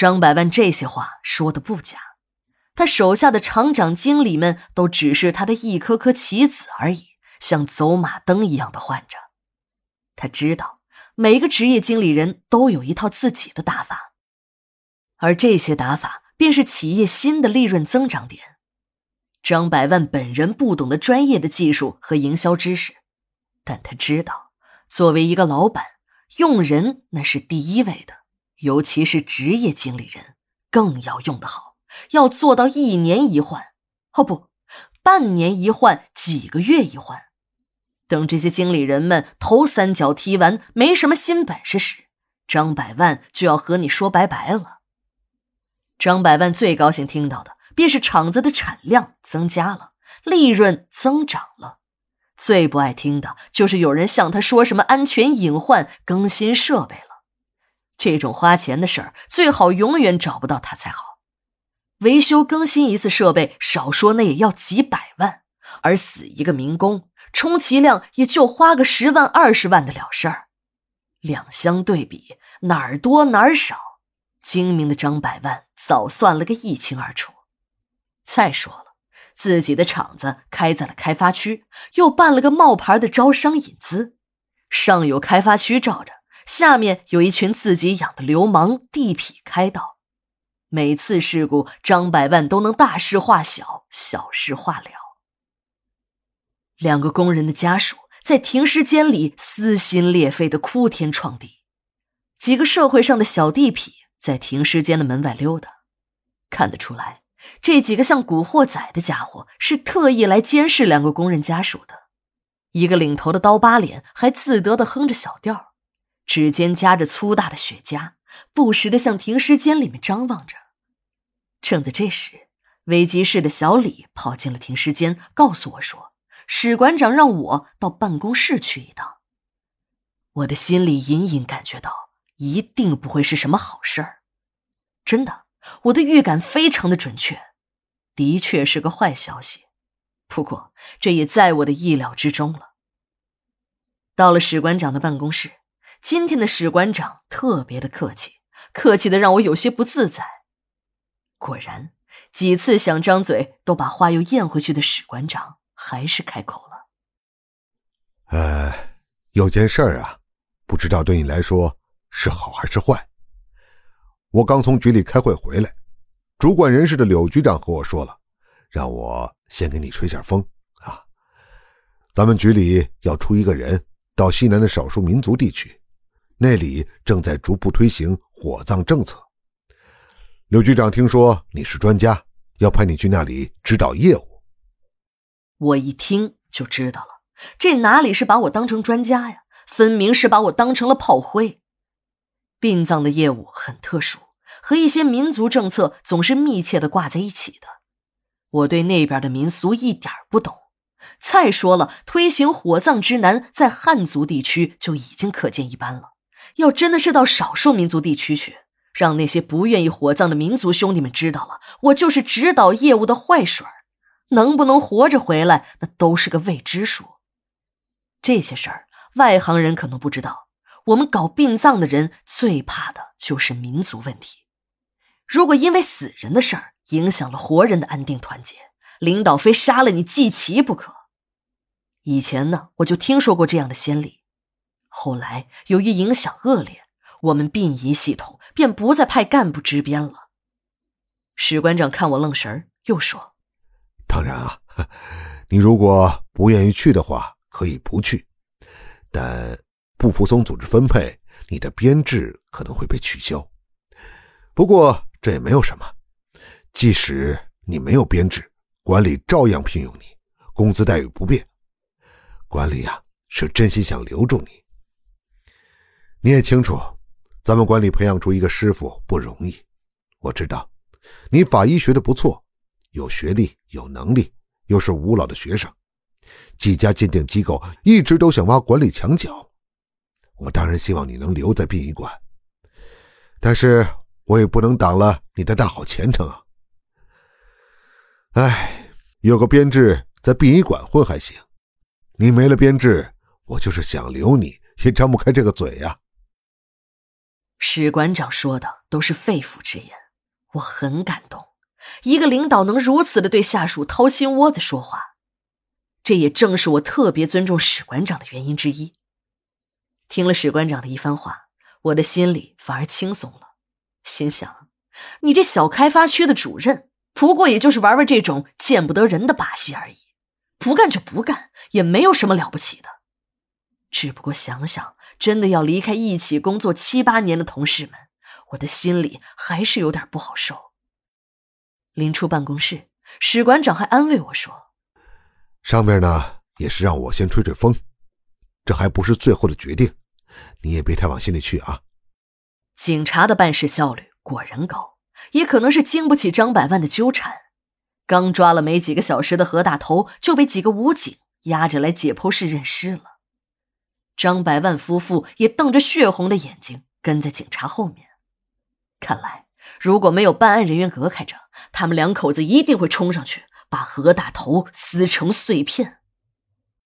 张百万这些话说的不假，他手下的厂长、经理们都只是他的一颗颗棋子而已，像走马灯一样的换着。他知道每个职业经理人都有一套自己的打法，而这些打法便是企业新的利润增长点。张百万本人不懂得专业的技术和营销知识，但他知道，作为一个老板，用人那是第一位的，尤其是职业经理人，更要用得好，要做到一年一换，哦不，半年一换，几个月一换。等这些经理人们头三脚踢完，没什么新本事时，张百万就要和你说拜拜了。张百万最高兴听到的。便是厂子的产量增加了，利润增长了。最不爱听的就是有人向他说什么安全隐患、更新设备了。这种花钱的事儿，最好永远找不到他才好。维修更新一次设备，少说那也要几百万，而死一个民工，充其量也就花个十万、二十万的了事儿。两相对比，哪儿多哪儿少，精明的张百万早算了个一清二楚。再说了，自己的厂子开在了开发区，又办了个冒牌的招商引资，上有开发区罩着，下面有一群自己养的流氓地痞开道。每次事故，张百万都能大事化小，小事化了。两个工人的家属在停尸间里撕心裂肺的哭天创地，几个社会上的小地痞在停尸间的门外溜达，看得出来。这几个像古惑仔的家伙是特意来监视两个工人家属的。一个领头的刀疤脸还自得的哼着小调，指尖夹着粗大的雪茄，不时的向停尸间里面张望着。正在这时，危机室的小李跑进了停尸间，告诉我说：“史馆长让我到办公室去一趟。”我的心里隐隐感觉到，一定不会是什么好事儿。真的。我的预感非常的准确，的确是个坏消息。不过这也在我的意料之中了。到了史馆长的办公室，今天的史馆长特别的客气，客气的让我有些不自在。果然，几次想张嘴都把话又咽回去的史馆长，还是开口了：“呃，有件事儿啊，不知道对你来说是好还是坏。”我刚从局里开会回来，主管人事的柳局长和我说了，让我先给你吹下风啊。咱们局里要出一个人到西南的少数民族地区，那里正在逐步推行火葬政策。刘局长听说你是专家，要派你去那里指导业务。我一听就知道了，这哪里是把我当成专家呀，分明是把我当成了炮灰。殡葬的业务很特殊，和一些民族政策总是密切的挂在一起的。我对那边的民俗一点不懂。再说了，推行火葬之难，在汉族地区就已经可见一斑了。要真的是到少数民族地区去，让那些不愿意火葬的民族兄弟们知道了，我就是指导业务的坏水儿，能不能活着回来，那都是个未知数。这些事儿，外行人可能不知道。我们搞殡葬的人最怕的就是民族问题。如果因为死人的事儿影响了活人的安定团结，领导非杀了你祭旗不可。以前呢，我就听说过这样的先例。后来由于影响恶劣，我们殡仪系统便不再派干部值编了。史馆长看我愣神，又说：“当然啊，你如果不愿意去的话，可以不去，但……”不服从组织分配，你的编制可能会被取消。不过这也没有什么，即使你没有编制，管理照样聘用你，工资待遇不变。管理啊，是真心想留住你。你也清楚，咱们管理培养出一个师傅不容易。我知道，你法医学的不错，有学历，有能力，又是吴老的学生，几家鉴定机构一直都想挖管理墙角。我当然希望你能留在殡仪馆，但是我也不能挡了你的大好前程啊！哎，有个编制在殡仪馆混还行，你没了编制，我就是想留你也张不开这个嘴呀。史馆长说的都是肺腑之言，我很感动。一个领导能如此的对下属掏心窝子说话，这也正是我特别尊重史馆长的原因之一。听了史馆长的一番话，我的心里反而轻松了，心想：你这小开发区的主任，不过也就是玩玩这种见不得人的把戏而已，不干就不干，也没有什么了不起的。只不过想想。真的要离开一起工作七八年的同事们，我的心里还是有点不好受。临出办公室，史馆长还安慰我说：“上面呢也是让我先吹吹风，这还不是最后的决定，你也别太往心里去啊。”警察的办事效率果然高，也可能是经不起张百万的纠缠。刚抓了没几个小时的何大头，就被几个武警押着来解剖室认尸了。张百万夫妇也瞪着血红的眼睛跟在警察后面，看来如果没有办案人员隔开着，他们两口子一定会冲上去把何大头撕成碎片。